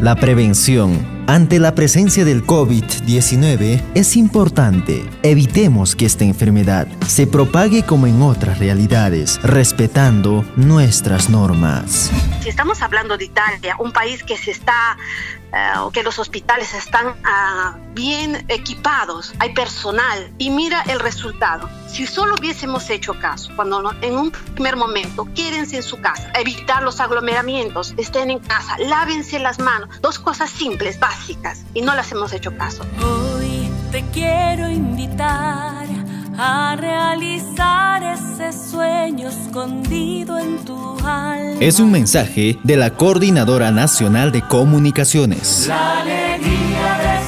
La prevención ante la presencia del COVID-19 es importante. Evitemos que esta enfermedad se propague como en otras realidades, respetando nuestras normas. Si estamos hablando de Italia, un país que se está o que los hospitales están ah, bien equipados, hay personal y mira el resultado. Si solo hubiésemos hecho caso, cuando en un primer momento quédense en su casa, evitar los aglomeramientos, estén en casa, lávense las manos, dos cosas simples, básicas, y no las hemos hecho caso. Hoy te quiero invitar a realizar ese sueño escondido en tu alma. Es un mensaje de la Coordinadora Nacional de Comunicaciones. La alegría de